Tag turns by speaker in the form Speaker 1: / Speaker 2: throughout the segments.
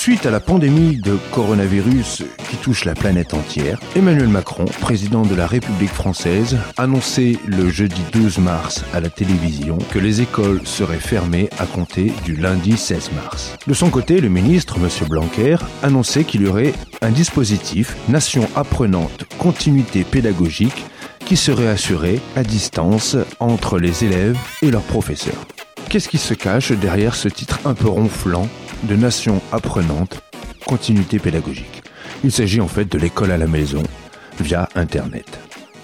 Speaker 1: Suite à la pandémie de coronavirus qui touche la planète entière, Emmanuel Macron, président de la République française, annonçait le jeudi 12 mars à la télévision que les écoles seraient fermées à compter du lundi 16 mars. De son côté, le ministre, M. Blanquer, annonçait qu'il y aurait un dispositif Nation apprenante continuité pédagogique qui serait assuré à distance entre les élèves et leurs professeurs. Qu'est-ce qui se cache derrière ce titre un peu ronflant? De Nation apprenante, continuité pédagogique Il s'agit en fait de l'école à la maison via Internet.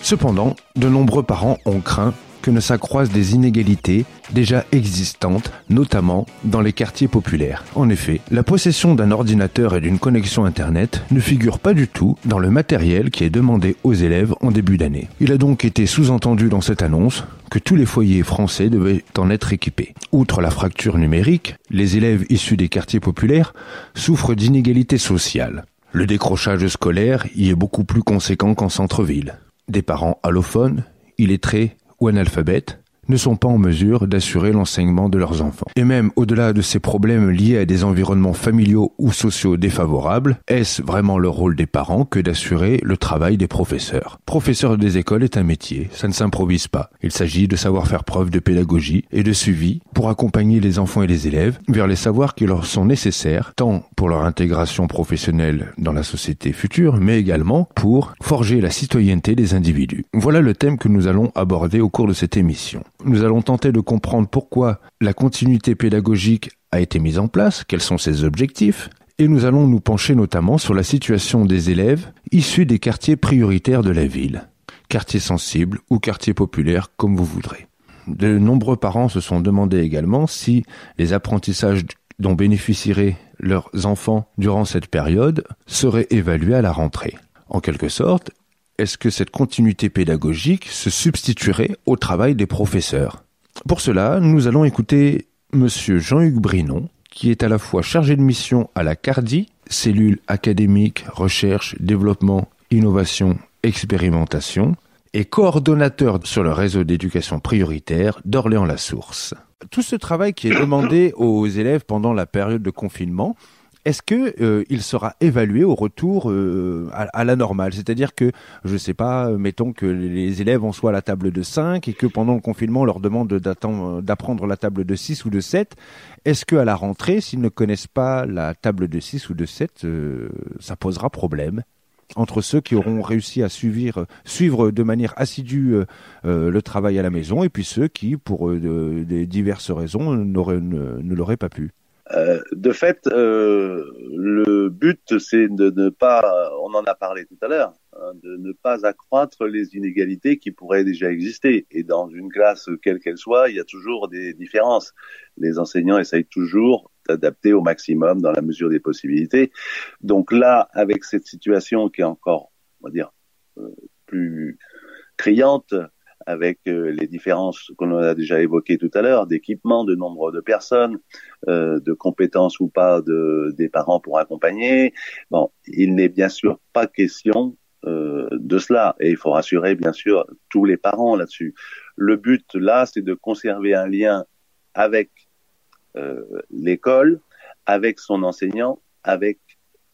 Speaker 1: Cependant, de nombreux parents ont craint que ne s'accroissent des inégalités déjà existantes, notamment dans les quartiers populaires. En effet, la possession d'un ordinateur et d'une connexion Internet ne figure pas du tout dans le matériel qui est demandé aux élèves en début d'année. Il a donc été sous-entendu dans cette annonce que tous les foyers français devaient en être équipés. Outre la fracture numérique, les élèves issus des quartiers populaires souffrent d'inégalités sociales. Le décrochage scolaire y est beaucoup plus conséquent qu'en centre-ville. Des parents allophones, illettrés ou analphabètes ne sont pas en mesure d'assurer l'enseignement de leurs enfants. Et même au-delà de ces problèmes liés à des environnements familiaux ou sociaux défavorables, est-ce vraiment le rôle des parents que d'assurer le travail des professeurs? Professeur des écoles est un métier, ça ne s'improvise pas. Il s'agit de savoir faire preuve de pédagogie et de suivi pour accompagner les enfants et les élèves vers les savoirs qui leur sont nécessaires, tant pour leur intégration professionnelle dans la société future, mais également pour forger la citoyenneté des individus. Voilà le thème que nous allons aborder au cours de cette émission. Nous allons tenter de comprendre pourquoi la continuité pédagogique a été mise en place, quels sont ses objectifs, et nous allons nous pencher notamment sur la situation des élèves issus des quartiers prioritaires de la ville, quartiers sensibles ou quartiers populaires comme vous voudrez. De nombreux parents se sont demandé également si les apprentissages dont bénéficieraient leurs enfants durant cette période seraient évalués à la rentrée. En quelque sorte, est-ce que cette continuité pédagogique se substituerait au travail des professeurs? Pour cela, nous allons écouter monsieur Jean-Hugues Brinon, qui est à la fois chargé de mission à la CARDI, cellule académique, recherche, développement, innovation, expérimentation, et coordonnateur sur le réseau d'éducation prioritaire d'Orléans-la-Source. Tout ce travail qui est demandé aux élèves pendant la période de confinement, est-ce que euh, il sera évalué au retour euh, à, la normale? C'est-à-dire que, je ne sais pas, mettons que les élèves en soient à la table de 5 et que pendant le confinement, on leur demande d'apprendre la table de 6 ou de 7. Est-ce qu'à la rentrée, s'ils ne connaissent pas la table de 6 ou de 7, euh, ça posera problème entre ceux qui auront réussi à suivre, suivre de manière assidue le travail à la maison et puis ceux qui, pour des diverses raisons, ne l'auraient pas pu?
Speaker 2: Euh, de fait, euh, le but, c'est de ne pas, on en a parlé tout à l'heure, hein, de ne pas accroître les inégalités qui pourraient déjà exister. Et dans une classe, quelle qu'elle soit, il y a toujours des différences. Les enseignants essayent toujours d'adapter au maximum dans la mesure des possibilités. Donc là, avec cette situation qui est encore, on va dire, euh, plus criante, avec euh, les différences qu'on a déjà évoquées tout à l'heure, d'équipement, de nombre de personnes, euh, de compétences ou pas de, des parents pour accompagner. Bon, il n'est bien sûr pas question euh, de cela et il faut rassurer bien sûr tous les parents là-dessus. Le but là, c'est de conserver un lien avec l'école, avec son enseignant, avec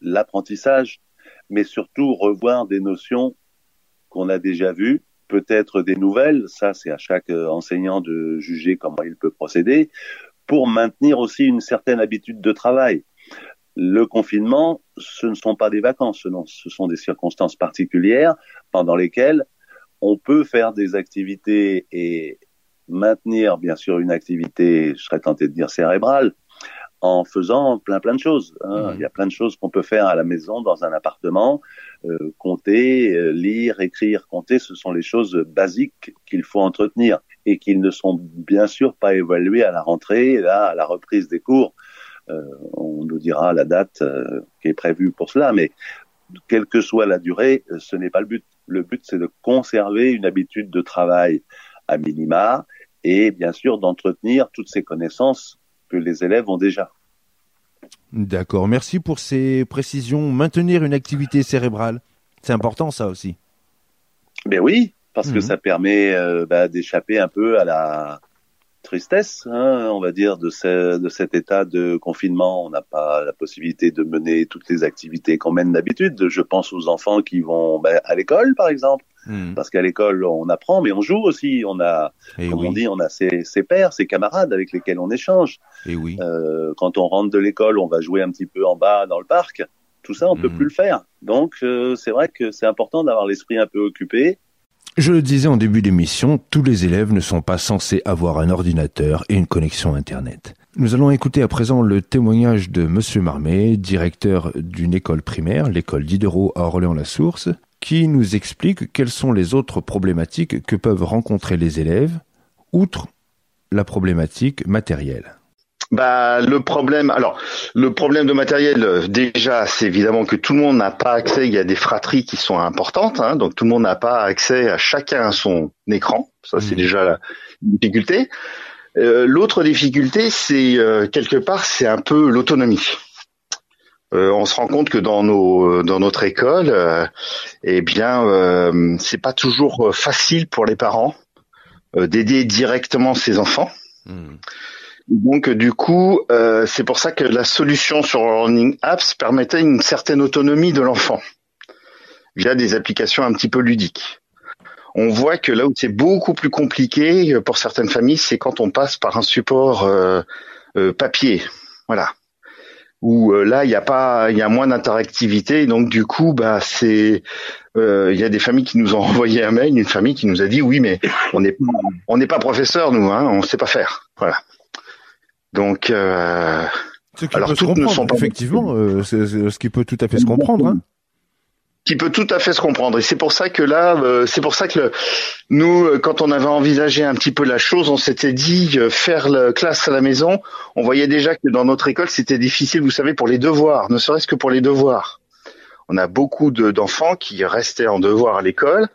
Speaker 2: l'apprentissage, mais surtout revoir des notions qu'on a déjà vues peut-être des nouvelles, ça c'est à chaque euh, enseignant de juger comment il peut procéder, pour maintenir aussi une certaine habitude de travail. Le confinement, ce ne sont pas des vacances, ce sont des circonstances particulières pendant lesquelles on peut faire des activités et maintenir bien sûr une activité, je serais tenté de dire cérébrale, en faisant plein plein de choses. Hein. Mmh. Il y a plein de choses qu'on peut faire à la maison, dans un appartement. Euh, compter, euh, lire, écrire, compter, ce sont les choses basiques qu'il faut entretenir et qui ne sont bien sûr pas évaluées à la rentrée, là, à la reprise des cours. Euh, on nous dira la date qui est prévue pour cela, mais quelle que soit la durée, ce n'est pas le but. Le but, c'est de conserver une habitude de travail à minima et bien sûr d'entretenir toutes ces connaissances que les élèves ont déjà.
Speaker 1: D'accord, merci pour ces précisions. Maintenir une activité cérébrale, c'est important ça aussi.
Speaker 2: Ben oui, parce que
Speaker 1: Mhm.
Speaker 2: ça permet euh, bah, d'échapper un peu à la tristesse, hein, on va dire, de, ce- de cet état de confinement. On n'a pas la possibilité de mener toutes les activités qu'on mène d'habitude. Je pense aux enfants qui vont bah, à l'école, par exemple,
Speaker 1: Hmm.
Speaker 2: parce qu'à l'école, on apprend, mais on joue aussi. On a,
Speaker 1: Et
Speaker 2: comme
Speaker 1: oui,
Speaker 2: on dit, on a ses, ses pairs, ses camarades avec lesquels on échange.
Speaker 1: et oui.
Speaker 2: Euh, quand on rentre de l'école, on va jouer un petit peu en bas dans le parc. Tout ça, on peut
Speaker 1: Mhm.
Speaker 2: plus le faire. Donc, euh, c'est vrai que c'est important d'avoir l'esprit un peu occupé.
Speaker 1: Je le disais en début d'émission, tous les élèves ne sont pas censés avoir un ordinateur et une connexion Internet. Nous allons écouter à présent le témoignage de Monsieur Marmet, directeur d'une école primaire, l'école Diderot à Orléans-la-Source, qui nous explique quelles sont les autres problématiques que peuvent rencontrer les élèves, outre la problématique matérielle.
Speaker 3: Bah le problème, alors le problème de matériel, euh, déjà, c'est évidemment que tout le monde n'a pas accès. Il y a des fratries qui sont importantes, hein, donc tout le monde n'a pas accès à chacun son écran. Ça, c'est
Speaker 1: Mhm.
Speaker 3: déjà la difficulté. Euh, L'autre difficulté, c'est euh, quelque part, c'est un peu l'autonomie. Euh, on se rend compte que dans nos dans notre école, euh, eh bien, euh, c'est pas toujours facile pour les parents euh, d'aider directement ses enfants. Donc du coup, euh, c'est pour ça que la solution sur Learning Apps permettait une certaine autonomie de l'enfant via des applications un petit peu ludiques. On voit que là où c'est beaucoup plus compliqué euh, pour certaines familles, c'est quand on passe par un support euh, euh, papier, voilà. Où euh, là il y a pas, il y a moins d'interactivité, donc du coup, bah c'est, euh, il y a des familles qui nous ont envoyé un mail, une famille qui nous a dit oui, mais on n'est pas, on n'est pas professeur nous, hein, on sait pas faire, voilà. Donc, euh, Alors, toutes ne sont pas-
Speaker 1: effectivement, euh, c'est- c'est ce qui peut tout à fait se comprendre. hein.
Speaker 3: Qui peut tout à fait se comprendre. Et c'est pour ça que là, euh, c'est pour ça que le- nous, euh, quand on avait envisagé un petit peu la chose, on s'était dit euh, faire la classe à la maison. On voyait déjà que dans notre école, c'était difficile, vous savez, pour les devoirs, ne serait-ce que pour les devoirs. On a beaucoup de- d'enfants qui restaient en devoir à l'école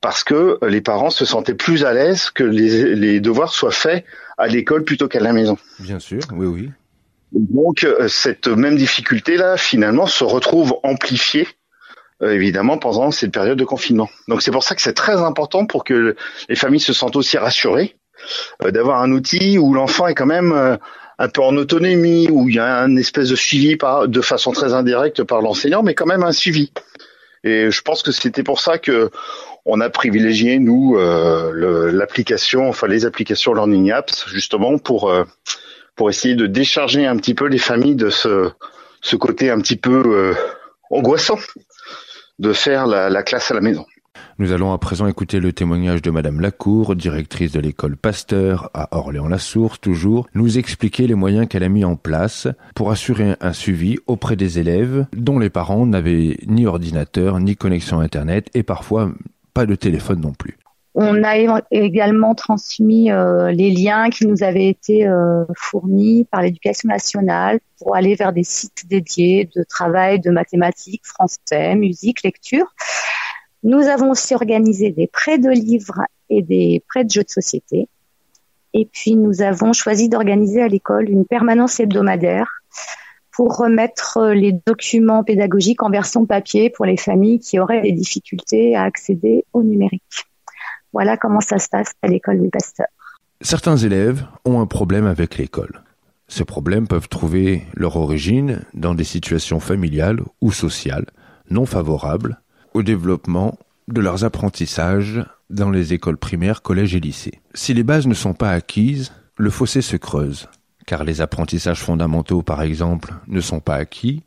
Speaker 3: parce que les parents se sentaient plus à l'aise que les, les devoirs soient faits à l'école plutôt qu'à la maison.
Speaker 1: Bien sûr, oui, oui.
Speaker 3: Donc euh, cette même difficulté là finalement se retrouve amplifiée évidemment pendant cette période de confinement. Donc c'est pour ça que c'est très important pour que le- les familles se sentent aussi rassurées euh, d'avoir un outil où l'enfant est quand même euh, un peu en autonomie, où il y a un espèce de suivi par, de façon très indirecte par l'enseignant, mais quand même un suivi. Et je pense que c'était pour ça que on a privilégié nous euh, l'application, enfin les applications Learning Apps justement pour euh, pour essayer de décharger un petit peu les familles de ce, ce côté un petit peu euh, angoissant de faire la, la classe à la maison.
Speaker 1: Nous allons à présent écouter le témoignage de Madame Lacour, directrice de l'école Pasteur à Orléans-la-Source, toujours, nous expliquer les moyens qu'elle a mis en place pour assurer un suivi auprès des élèves dont les parents n'avaient ni ordinateur, ni connexion Internet et parfois pas de téléphone non plus.
Speaker 4: On a également transmis euh, les liens qui nous avaient été euh, fournis par l'éducation nationale pour aller vers des sites dédiés de travail de mathématiques, français, musique, lecture. Nous avons aussi organisé des prêts de livres et des prêts de jeux de société. Et puis nous avons choisi d'organiser à l'école une permanence hebdomadaire pour remettre euh, les documents pédagogiques en version papier pour les familles qui auraient des difficultés à accéder au numérique. Voilà comment ça se passe à l'école Louis Pasteur.
Speaker 1: Certains élèves ont un problème avec l'école. Ces problèmes peuvent trouver leur origine dans des situations familiales ou sociales non favorables au développement de leurs apprentissages dans les écoles primaires, collèges et lycées. Si les bases ne sont pas acquises, le fossé se creuse, car les apprentissages fondamentaux, par exemple, ne sont pas acquis,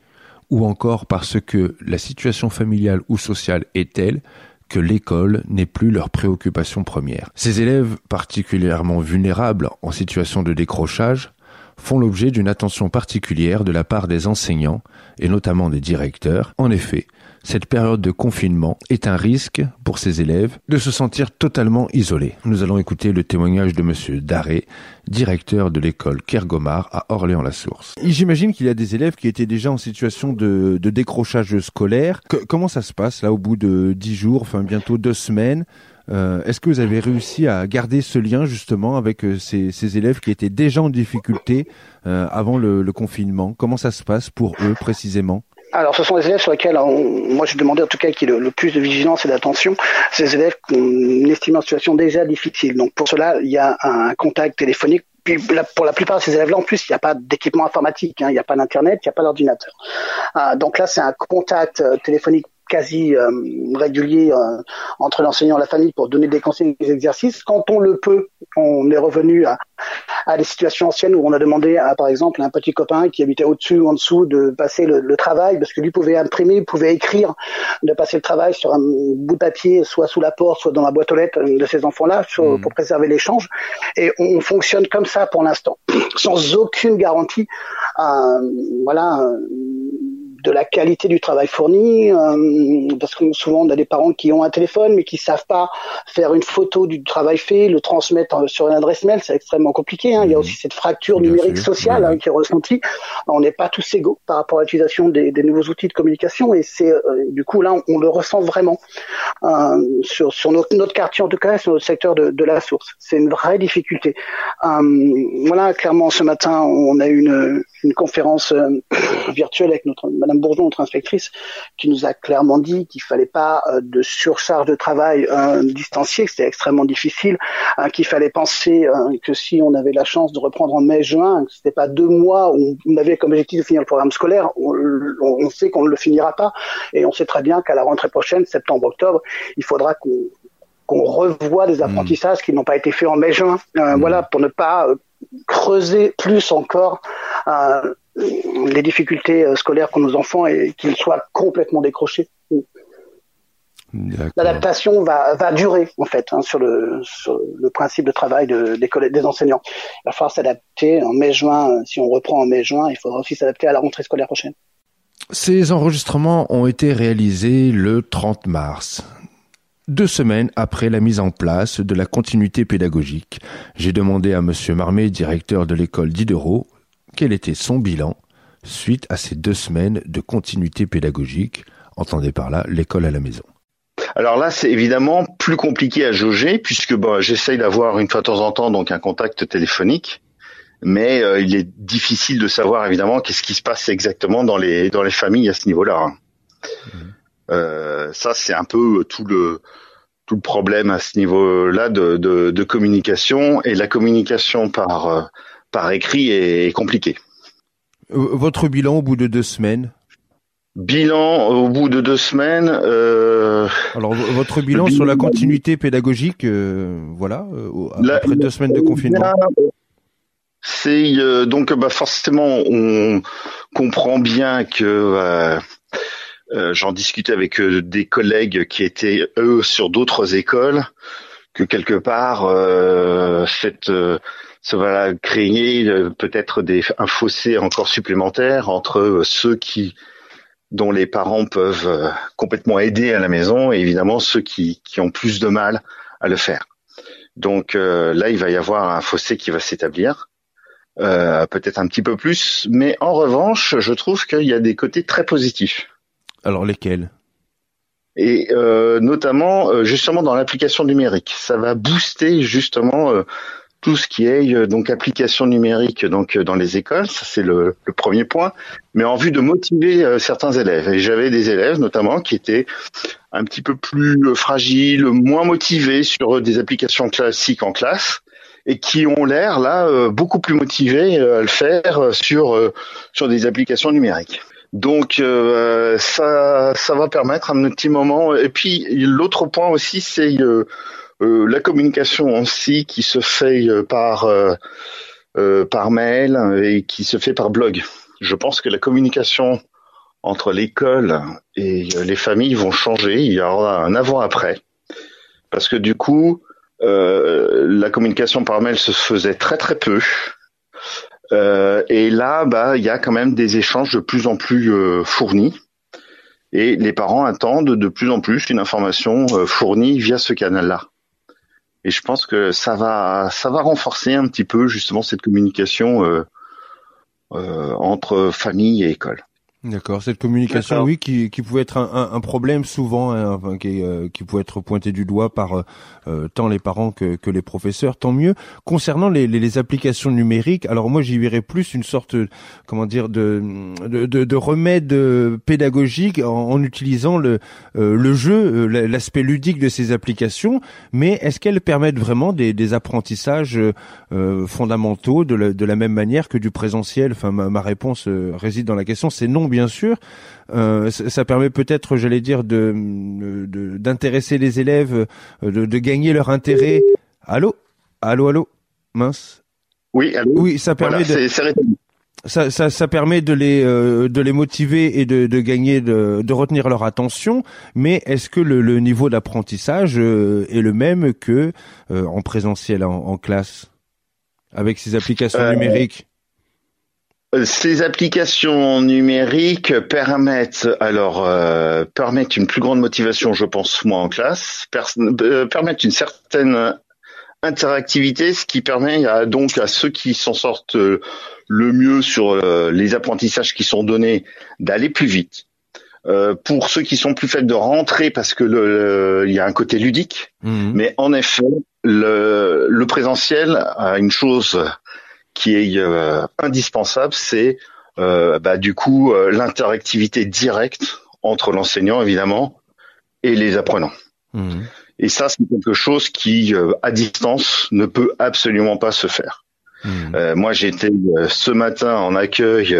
Speaker 1: ou encore parce que la situation familiale ou sociale est telle que l'école n'est plus leur préoccupation première. Ces élèves particulièrement vulnérables en situation de décrochage font l'objet d'une attention particulière de la part des enseignants et notamment des directeurs. En effet, cette période de confinement est un risque pour ces élèves de se sentir totalement isolés. Nous allons écouter le témoignage de monsieur Daré, directeur de l'école Kergomar à Orléans-la-Source. J'imagine qu'il y a des élèves qui étaient déjà en situation de, décrochage scolaire. comment ça se passe là au bout de dix jours, enfin bientôt deux semaines? Euh, Est-ce que vous avez réussi à garder ce lien justement avec euh, ces, élèves qui étaient déjà en difficulté euh, avant le, le confinement? Comment ça se passe pour eux précisément?
Speaker 5: Alors, ce sont les élèves sur lesquels, moi, j'ai demandé en tout cas qu'il y ait le, plus de vigilance et d'attention. Ces élèves qu'on estime en situation déjà difficile. Donc, pour cela, il y a un contact téléphonique puis pour la plupart de ces élèves-là, en plus, il n'y a pas d'équipement informatique, hein. il n'y a pas d'internet, il n'y a pas d'ordinateur. Ah, donc là, c'est un contact euh, téléphonique quasi euh, régulier euh, entre l'enseignant et la famille pour donner des conseils des exercices. Quand on le peut, on est revenu à, à des situations anciennes où on a demandé à, par exemple, un petit copain qui habitait au-dessus ou en dessous de passer le, le, travail, parce que lui pouvait imprimer, pouvait écrire, de passer le travail sur un bout de papier, soit sous la porte, soit dans la boîte aux lettres de ces enfants-là, mmh. pour préserver l'échange. Et on, fonctionne comme ça pour l'instant, sans aucune garantie. Euh, voilà de la qualité du travail fourni, euh, parce que souvent on a des parents qui ont un téléphone mais qui savent pas faire une photo du travail fait, le transmettre sur une adresse mail, c'est extrêmement compliqué. Hein. Il y a mmh. aussi cette fracture numérique sociale hein, qui est ressentie. On n'est pas tous égaux par rapport à l'utilisation des, nouveaux outils de communication et c'est euh, du coup là on, le ressent vraiment euh, sur, sur notre, notre, quartier en tout cas, sur notre secteur de, de la source. C'est une vraie difficulté. voilà, clairement ce matin on a eu une, une conférence virtuelle avec notre Madame Bourgeon, notre inspectrice, qui nous a clairement dit qu'il fallait pas euh, de surcharge de travail euh, distancié, que c'était extrêmement difficile, hein, qu'il fallait penser euh, que si on avait la chance de reprendre en mai-juin, que c'était pas deux mois où on avait comme objectif de finir le programme scolaire, on, sait qu'on ne le finira pas, et on sait très bien qu'à la rentrée prochaine, septembre-octobre, il faudra qu'on revoie des mmh. apprentissages qui n'ont pas été faits en mai-juin, mmh. voilà, pour ne pas creuser plus encore les difficultés euh, scolaires qu'ont nos enfants et qu'ils soient complètement décrochés. L'adaptation va, va durer en fait hein, sur, le, sur le principe de travail de, des, des enseignants. Il va falloir s'adapter en mai-juin. Si on reprend en mai-juin, il faudra aussi s'adapter à la rentrée scolaire prochaine.
Speaker 1: Ces enregistrements ont été réalisés le 30 mars. Deux semaines après la mise en place de la continuité pédagogique, j'ai demandé à Monsieur Marmé, directeur de l'école Diderot, quel était son bilan suite à ces deux semaines de continuité pédagogique, entendez par là l'école à la maison?
Speaker 3: Alors là, c'est évidemment plus compliqué à jauger puisque bon, j'essaye d'avoir une fois de temps en temps donc un contact téléphonique, mais euh, il est difficile de savoir évidemment qu'est-ce qui se passe exactement dans les dans les familles à ce niveau-là. Mmh. Euh, ça, c'est un peu tout le tout le problème à ce niveau-là de, de, de, communication et la communication par euh, par écrit est, compliqué.
Speaker 1: Votre bilan au bout de deux semaines?
Speaker 3: Bilan au bout de deux semaines. Euh...
Speaker 1: Alors votre bilan sur la continuité pédagogique, euh, voilà, euh, après deux semaines de confinement.
Speaker 3: C'est donc bah forcément on comprend bien que j'en discutais avec des collègues qui étaient eux sur d'autres écoles que quelque part cette ça va créer euh, peut-être des, un fossé encore supplémentaire entre euh, ceux qui dont les parents peuvent euh, complètement aider à la maison et évidemment ceux qui, qui ont plus de mal à le faire. Donc là, il va y avoir un fossé qui va s'établir, euh, peut-être un petit peu plus, mais en revanche, je trouve qu'il y a des côtés très positifs.
Speaker 1: Alors lesquels?
Speaker 3: Et euh, notamment, justement, dans l'application numérique, ça va booster justement tout ce qui est euh, donc application numérique donc euh, dans les écoles, ça c'est le, premier point, mais en vue de motiver euh, certains élèves. Et j'avais des élèves notamment qui étaient un petit peu plus fragiles, moins motivés sur des applications classiques en classe et qui ont l'air là beaucoup plus motivés à le faire sur sur des applications numériques. Donc ça ça va permettre un petit moment. Et puis l'autre point aussi c'est euh, la communication aussi qui se fait euh, par euh, par mail et qui se fait par blog. Je pense que la communication entre l'école et les familles vont changer. Il y aura un avant-après. Parce que du coup, euh, la communication par mail se faisait très très peu. Euh, et là, bah, il y a quand même des échanges de plus en plus fournis. Et les parents attendent de plus en plus une information euh, fournie via ce canal-là. Et je pense que ça va, ça va renforcer un petit peu justement cette communication euh, euh, entre famille et école.
Speaker 1: D'accord, cette communication, oui, qui, qui pouvait être un, un, problème souvent, hein, enfin, qui, euh, qui pouvait être pointé du doigt par euh, tant les parents que, que les professeurs, tant mieux. Concernant les, les, les applications numériques, alors moi j'y verrais plus une sorte, comment dire, de, de, de, de remède pédagogique en, en utilisant le, euh, le jeu, l'aspect ludique de ces applications, mais est-ce qu'elles permettent vraiment des, des apprentissages fondamentaux de la, de la même manière que du présentiel? Enfin, ma, ma réponse réside dans la question, c'est non bien sûr. Euh, ça, permet peut-être, j'allais dire, de d'intéresser les élèves, euh, de, de, gagner leur intérêt. Allô, allô, allô, mince.
Speaker 3: Oui, allô?
Speaker 1: Oui, ça permet de. ça, ça, ça, permet de les euh, de les motiver et de, de gagner de, de retenir leur attention. Mais est-ce que le, le niveau d'apprentissage euh, est le même que euh, en présentiel en, en, classe? Avec ces applications numériques?
Speaker 3: Ces applications numériques permettent alors euh, permettent une plus grande motivation, je pense, moi en classe, euh, permettent une certaine interactivité, ce qui permet à, donc à ceux qui s'en sortent euh, le mieux sur les apprentissages qui sont donnés d'aller plus vite. pour ceux qui sont plus faibles de rentrer parce que il y a un côté ludique, mmh. mais en effet le, le présentiel a une chose qui est euh, indispensable, c'est euh, bah, du coup euh, l'interactivité directe entre l'enseignant évidemment et les apprenants. Mmh. Et ça, c'est quelque chose qui, à distance, ne peut absolument pas se faire. Mmh. moi, j'étais ce matin en accueil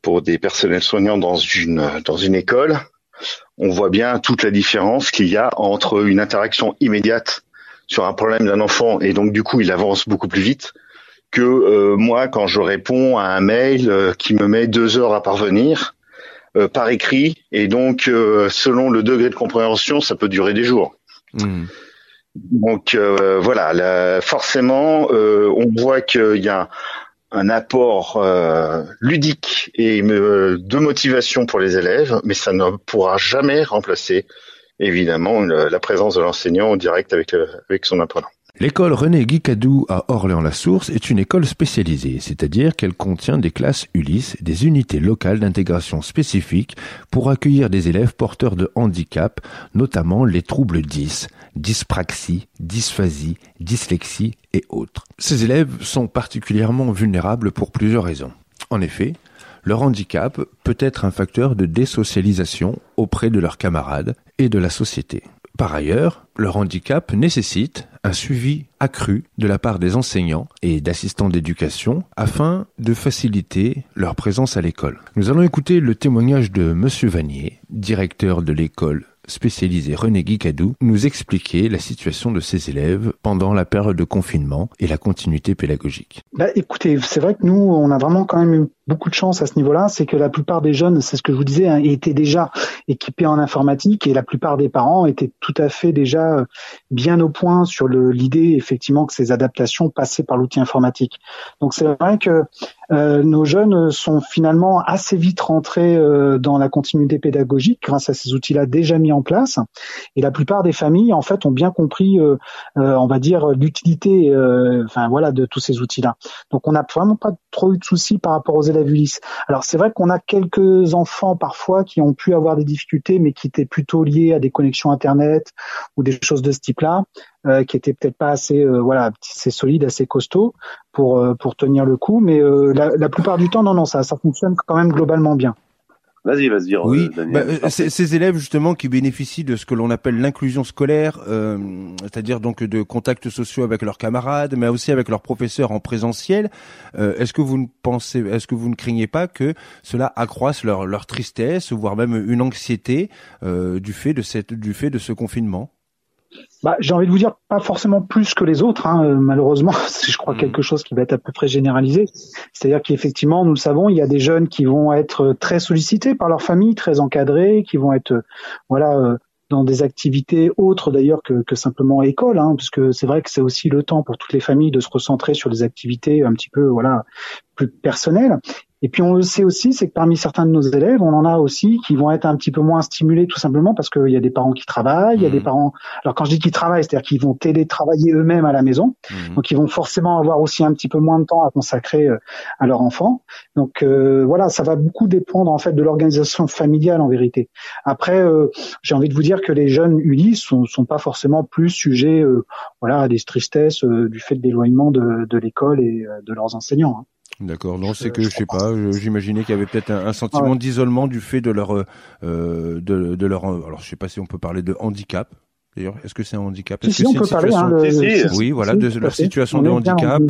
Speaker 3: pour des personnels soignants dans une dans une école. On voit bien toute la différence qu'il y a entre une interaction immédiate sur un problème d'un enfant et donc du coup il avance beaucoup plus vite que euh, moi, quand je réponds à un mail euh, qui me met deux heures à parvenir euh, par écrit, et donc selon le degré de compréhension, ça peut durer des jours. Mmh. Donc voilà, forcément, on voit qu'il y a un apport ludique et de motivation pour les élèves, mais ça ne pourra jamais remplacer évidemment la présence de l'enseignant en direct avec, avec son apprenant.
Speaker 1: L'école René Guicadou à Orléans-la-Source est une école spécialisée, c'est-à-dire qu'elle contient des classes Ulysse, des unités locales d'intégration spécifiques pour accueillir des élèves porteurs de handicap, notamment les troubles 10, dyspraxie, dysphasie, dyslexie et autres. Ces élèves sont particulièrement vulnérables pour plusieurs raisons. En effet, leur handicap peut être un facteur de désocialisation auprès de leurs camarades et de la société. Par ailleurs, leur handicap nécessite un suivi accru de la part des enseignants et d'assistants d'éducation afin de faciliter leur présence à l'école. Nous allons écouter le témoignage de Monsieur Vanier, directeur de l'école spécialisée René Guicadou, nous expliquer la situation de ses élèves pendant la période de confinement et la continuité pédagogique.
Speaker 6: Bah, écoutez, c'est vrai que nous, on a vraiment quand même eu beaucoup de chance à ce niveau-là, c'est que la plupart des jeunes, c'est ce que je vous disais, hein, étaient déjà équipés en informatique et la plupart des parents étaient tout à fait déjà bien au point sur l'idée effectivement que ces adaptations passaient par l'outil informatique. Donc c'est vrai que euh, nos jeunes sont finalement assez vite rentrés euh, dans la continuité pédagogique grâce à ces outils-là déjà mis en place. Et la plupart des familles, en fait, ont bien compris, euh, on va dire, l'utilité, enfin voilà, de tous ces outils-là. Donc, on n'a vraiment pas trop eu de soucis par rapport aux élèves Ulysse. Alors, c'est vrai qu'on a quelques enfants parfois qui ont pu avoir des difficultés, mais qui étaient plutôt liés à des connexions Internet ou des choses de ce type-là. Euh, qui était peut-être pas assez euh, voilà assez solide, assez costaud pour euh, pour tenir le coup. Mais la, la, plupart du temps, non, non, ça ça fonctionne quand même globalement bien.
Speaker 2: Vas-y, vas-y.
Speaker 1: Oui, bah, ces élèves justement qui bénéficient de ce que l'on appelle l'inclusion scolaire, euh, c'est-à-dire donc de contacts sociaux avec leurs camarades, mais aussi avec leurs professeurs en présentiel. Euh, est-ce que vous ne pensez, est-ce que vous ne craignez pas que cela accroisse leur, leur tristesse, voire même une anxiété euh, du fait de cette, du fait de ce confinement?
Speaker 6: Bah, j'ai envie de vous dire pas forcément plus que les autres, hein, euh, malheureusement, c'est je crois mm. quelque chose qui va être à peu près généralisé. C'est-à-dire qu'effectivement, nous le savons, il y a des jeunes qui vont être très sollicités par leur famille, très encadrés, qui vont être voilà euh, dans des activités autres d'ailleurs que, que, simplement école, hein, parce que c'est vrai que c'est aussi le temps pour toutes les familles de se recentrer sur des activités un petit peu voilà plus personnelles. Et puis on le sait aussi, c'est que parmi certains de nos élèves, on en a aussi qui vont être un petit peu moins stimulés tout simplement parce qu'il y a des parents qui travaillent, il y a des parents. Alors quand je dis qu'ils travaillent, c'est-à-dire qu'ils vont télétravailler eux-mêmes à la maison, donc ils vont forcément avoir aussi un petit peu moins de temps à consacrer euh, à leur enfant. Donc euh, voilà, ça va beaucoup dépendre en fait de l'organisation familiale en vérité. Après, euh, j'ai envie de vous dire que les jeunes ULI sont, sont pas forcément plus sujets, voilà, à des tristesses du fait de l'éloignement de, de l'école et de leurs enseignants. Hein.
Speaker 1: D'accord. Non, c'est que je sais pas. J'imaginais qu'il y avait peut-être un, sentiment d'isolement du fait de leur, euh, de, de, leur. Alors, je sais pas si on peut parler de handicap. D'ailleurs, est-ce que c'est un handicap?
Speaker 6: Si, on peut parler. Hein,
Speaker 1: oui, voilà, de leur situation de handicap.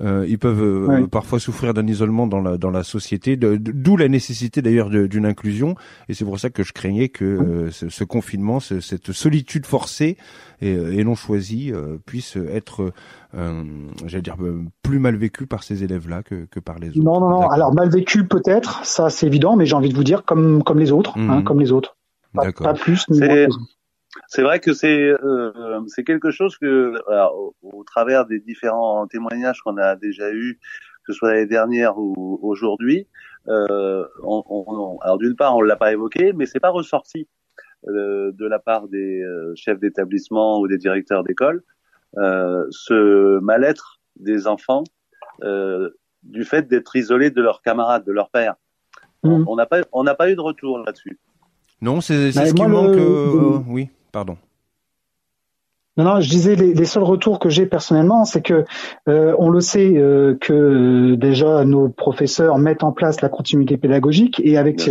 Speaker 1: Euh, ils peuvent euh, parfois souffrir d'un isolement dans la dans la société, d'où la nécessité d'ailleurs d'une inclusion. Et c'est pour ça que je craignais que euh, ce, ce, confinement, cette solitude forcée et, et non choisie, puisse être euh, j'allais dire, euh, plus mal vécu par ces élèves-là que, que, par les autres.
Speaker 6: Non, non, non. Alors mal vécu peut-être, ça c'est évident, mais j'ai envie de vous dire comme comme les autres, hein, mhm. comme les auautres. Pas, pas plus.
Speaker 2: C'est vrai que c'est euh, c'est quelque chose que au, au, travers des différents témoignages qu'on a déjà eus, que ce soit l'année dernière ou aujourd'hui, euh, on, on, alors d'une part on l'a pas évoqué, mais c'est pas ressorti euh, de la part des euh, chefs d'établissement ou des directeurs d'école euh, ce mal-être des enfants euh, du fait d'être isolés de leurs camarades, de leurs pères. Mm. On n'a pas, on n'a pas eu de retour là-dessus.
Speaker 1: Non, c'est ce qui manque. Euh, oui, pardon.
Speaker 6: Non, non, je disais les, les seuls retours que j'ai personnellement, c'est que euh, on le sait euh, que déjà nos professeurs mettent en place la continuité pédagogique et avec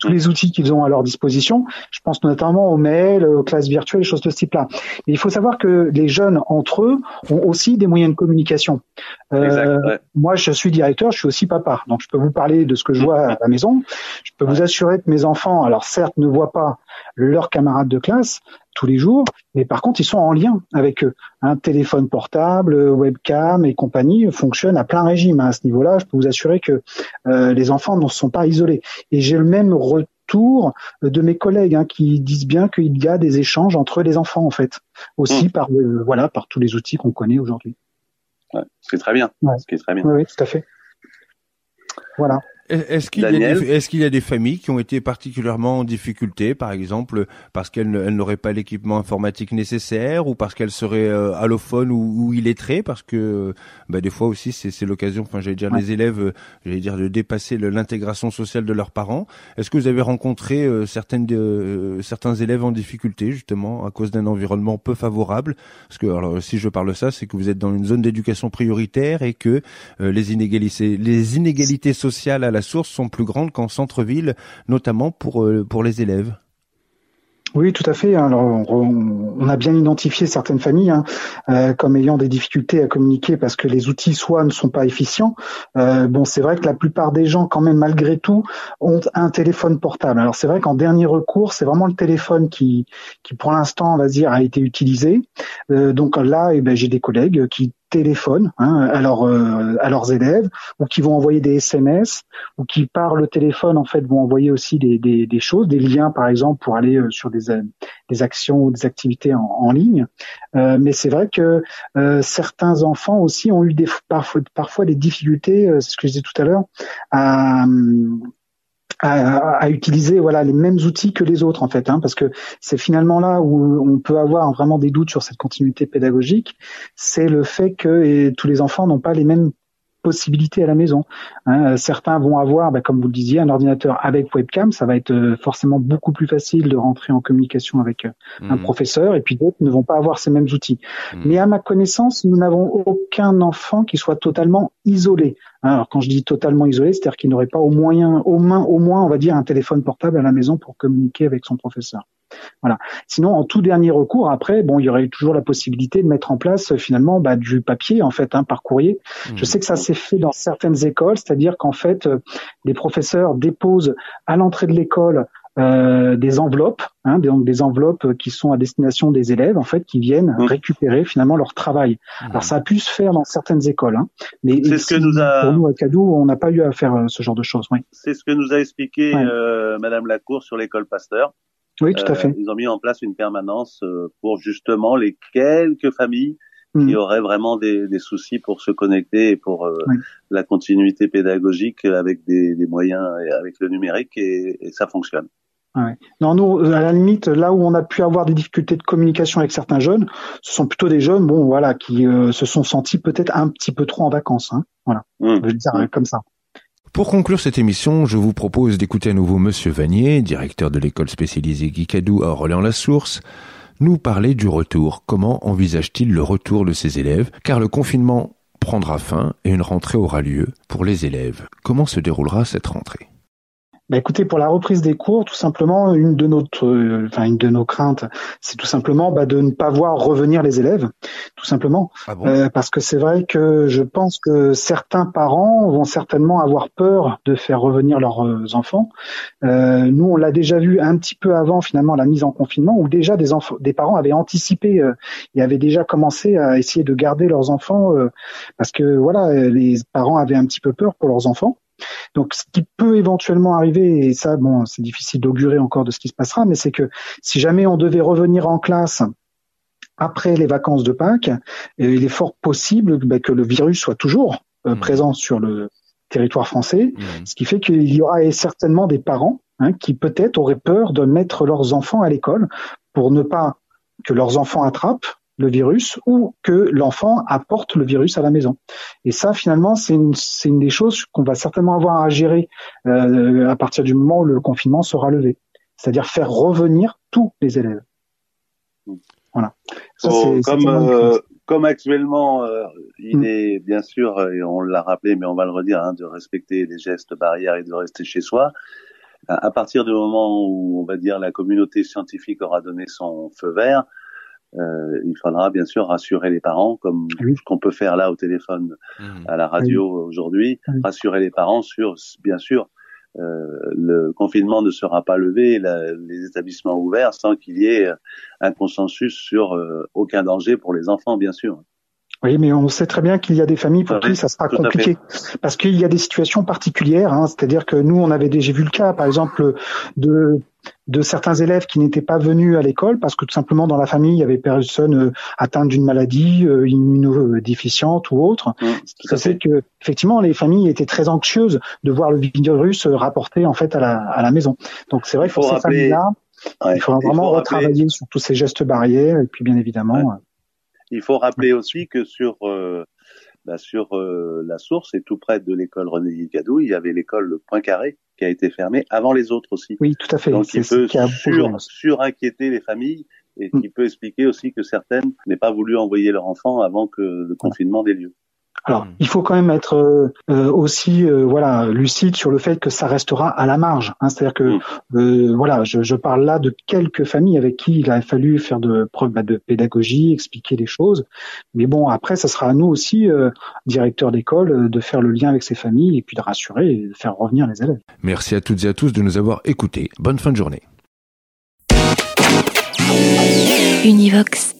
Speaker 6: tous les outils qu'ils ont à leur disposition. Je pense notamment aux mails, aux classes virtuelles, choses de ce type-là. il faut savoir que les jeunes entre eux ont aussi des moyens de communication. Euh, Moi, je suis directeur, je suis aussi papa, donc je peux vous parler de ce que je vois à la maison. Je peux vous assurer que mes enfants, alors certes, ne voient pas leurs camarades de classe, tous les jours, mais par contre, ils sont en lien avec eux. Un téléphone portable, webcam et compagnie fonctionnent à plein régime. À ce niveau-là, je peux vous assurer que euh, les enfants ne sont pas isolés. Et j'ai le même retour de mes collègues hein, qui disent bien qu'il y a des échanges entre les enfants, en fait, aussi mmh. par euh, voilà par tous les outils qu'on connaît aujourd'hui.
Speaker 2: Ouais, ce qui est très bien. Ce qui est très bien.
Speaker 6: Oui, oui, tout à fait. Voilà.
Speaker 1: Est-ce qu'il y, est y, a des familles qui ont été particulièrement en difficulté, par exemple, parce qu'elles n'auraient pas l'équipement informatique nécessaire ou parce qu'elles seraient euh, allophones ou, ou, illettrées? Parce que bah, des fois aussi, c'est l'occasion, enfin j'allais dire, les élèves, euh, j'allais dire, de dépasser l'intégration sociale de leurs parents. Est-ce que vous avez rencontré euh, certaines, euh, certains élèves en difficulté, justement, à cause d'un environnement peu favorable? Parce que alors, si je parle ça, c'est que vous êtes dans une zone d'éducation prioritaire et que les inégalités, les inégalités sociales à la sources sont plus grandes qu'en centre-ville, notamment pour, euh, pour les élèves.
Speaker 6: Oui, tout à fait. Alors, on, a bien identifié certaines familles hein, euh, comme ayant des difficultés à communiquer parce que les outils soit ne sont pas efficients. Euh, bon, c'est vrai que la plupart des gens, quand même, malgré tout, ont un téléphone portable. Alors, c'est vrai qu'en dernier recours, c'est vraiment le téléphone qui, qui pour l'instant, on va dire, a été utilisé. donc là, eh ben, j'ai des collègues qui téléphone hein, à, euh, à leurs élèves ou qui vont envoyer des SMS ou qui par le téléphone en fait vont envoyer aussi des, des, des choses, des liens par exemple pour aller euh, sur des, euh, des actions ou des activités en, en ligne. Euh, mais c'est vrai que certains enfants aussi ont eu des, parfois, parfois des difficultés, c'est ce que je disais tout à l'heure, à, à, utiliser voilà les mêmes outils que les autres en fait, hein, parce que c'est finalement là où on peut avoir vraiment des doutes sur cette continuité pédagogique, c'est le fait que tous les enfants n'ont pas les mêmes possibilités à la maison. Hein. Certains vont avoir, bah, comme vous le disiez, un ordinateur avec webcam, ça va être euh, forcément beaucoup plus facile de rentrer en communication avec euh, un mmh. professeur, et puis d'autres ne vont pas avoir ces mêmes outils. Mmh. Mais à ma connaissance, nous n'avons aucun enfant qui soit totalement isolé. Hein. Alors quand je dis totalement isolé, c'est-à-dire qu'il n'aurait pas au, moyen, au, moins, au moins, on va dire, un téléphone portable à la maison pour communiquer avec son professeur. Voilà. Sinon, en tout dernier recours, après, bon, il y aurait toujours la possibilité de mettre en place finalement bah, du papier en fait, hein, par courrier. Mmh. Je sais que ça s'est fait dans certaines écoles, c'est-à-dire qu'en fait, euh, les professeurs déposent à l'entrée de l'école euh, des enveloppes, hein, des, des, enveloppes qui sont à destination des élèves, en fait, qui viennent mmh. récupérer finalement leur travail. Mmh. Alors ça a pu se faire dans certaines écoles, hein, mais
Speaker 2: c'est ce que nous a...
Speaker 6: pour nous à Cadou, on n'a pas eu à faire euh, ce genre de choses. Oui.
Speaker 2: C'est ce que nous a expliqué euh, Madame Lacour sur l'école Pasteur.
Speaker 6: Oui, tout à fait.
Speaker 2: Ils ont mis en place une permanence pour justement les quelques familles qui mm. auraient vraiment des, des, soucis pour se connecter et pour euh, la continuité pédagogique avec des, des, moyens et avec le numérique et, et ça fonctionne.
Speaker 6: Ouais. Non, nous, à la limite, là où on a pu avoir des difficultés de communication avec certains jeunes, ce sont plutôt des jeunes, bon, voilà, qui euh, se sont sentis peut-être un petit peu trop en vacances. Hein. Voilà, mmh. je veux dire mmh. comme ça.
Speaker 1: Pour conclure cette émission, je vous propose d'écouter à nouveau Monsieur Vanier, directeur de l'école spécialisée Guicadou à Orléans-la-Source, nous parler du retour. Comment envisage-t-il le retour de ses élèves? Car le confinement prendra fin et une rentrée aura lieu pour les élèves. Comment se déroulera cette rentrée?
Speaker 6: Bah écoutez, pour la reprise des cours, tout simplement, une de notre, euh, enfin une de nos craintes, c'est tout simplement bah, de ne pas voir revenir les élèves, tout simplement, ah euh, parce que c'est vrai que je pense que certains parents vont certainement avoir peur de faire revenir leurs euh, enfants. Euh, nous, on l'a déjà vu un petit peu avant finalement la mise en confinement, où déjà des enfants, des parents avaient anticipé et avaient déjà commencé à essayer de garder leurs enfants, parce que voilà, les parents avaient un petit peu peur pour leurs enfants. Donc, ce qui peut éventuellement arriver, et ça, bon, c'est difficile d'augurer encore de ce qui se passera, mais c'est que si jamais on devait revenir en classe après les vacances de Pâques, euh, il est fort possible bah, que le virus soit toujours euh, mmh. présent sur le territoire français, mmh. ce qui fait qu'il y aura certainement des parents hein, qui peut-être auraient peur de mettre leurs enfants à l'école pour ne pas que leurs enfants attrapent le virus ou que l'enfant apporte le virus à la maison. Et ça, finalement, c'est une, une, des choses qu'on va certainement avoir à gérer euh, à partir du moment où le confinement sera levé. C'est-à-dire faire revenir tous les élèves. Voilà.
Speaker 2: comme, euh, comme actuellement, euh, il mm. est bien sûr, et on l'a rappelé, mais on va le redire, hein, de respecter les gestes barrières et de rester chez soi. À partir du moment où, on va dire, la communauté scientifique aura donné son feu vert, euh, il faudra bien sûr rassurer les parents, comme ce qu'on peut faire là au téléphone, mmh. à la radio aujourd'hui, rassurer les parents sur, bien sûr, euh, le confinement ne sera pas levé, les établissements ouverts, sans qu'il y ait un consensus sur euh, aucun danger pour les enfants, bien sûr.
Speaker 6: Oui, mais on sait très bien qu'il y a des familles pour qui ça sera compliqué, parce qu'il y a des situations particulières. Hein, C'est-à-dire que nous, on avait déjà vu le cas, par exemple, de de certains élèves qui n'étaient pas venus à l'école parce que tout simplement dans la famille il y avait personne euh, atteinte d'une maladie euh, immunodéficiente ou autre. Mmh, ça fait que effectivement les familles étaient très anxieuses de voir le virus rapporté en fait à la, à la maison. Donc c'est vrai que pour ces familles-là, il faudra vraiment retravailler sur tous ces gestes barrières et puis bien évidemment.
Speaker 2: Euh, il faut rappeler aussi que sur euh, bah, sur euh, la source et tout près de l'école René Guicadou, il y avait l'école Poincaré qui a été fermée avant les autres aussi.
Speaker 6: Oui, tout à fait.
Speaker 2: Donc il peut sur, surinquiéter les familles et qui mm. peut expliquer aussi que certaines n'aient pas voulu envoyer leur enfant avant que le confinement ait lieu.
Speaker 6: Alors, il faut quand même être euh, euh, aussi euh, voilà lucide sur le fait que ça restera à la marge. Hein, C'est-à-dire que mm. voilà, je, je, parle là de quelques familles avec qui il a fallu faire de preuves bah, de pédagogie, expliquer les choses. Mais bon, après, ça sera à nous aussi, directeurs d'école, de faire le lien avec ces familles et puis de rassurer et de faire revenir les élèves.
Speaker 1: Merci à toutes et à tous de nous avoir écoutés. Bonne fin de journée.
Speaker 7: Univox.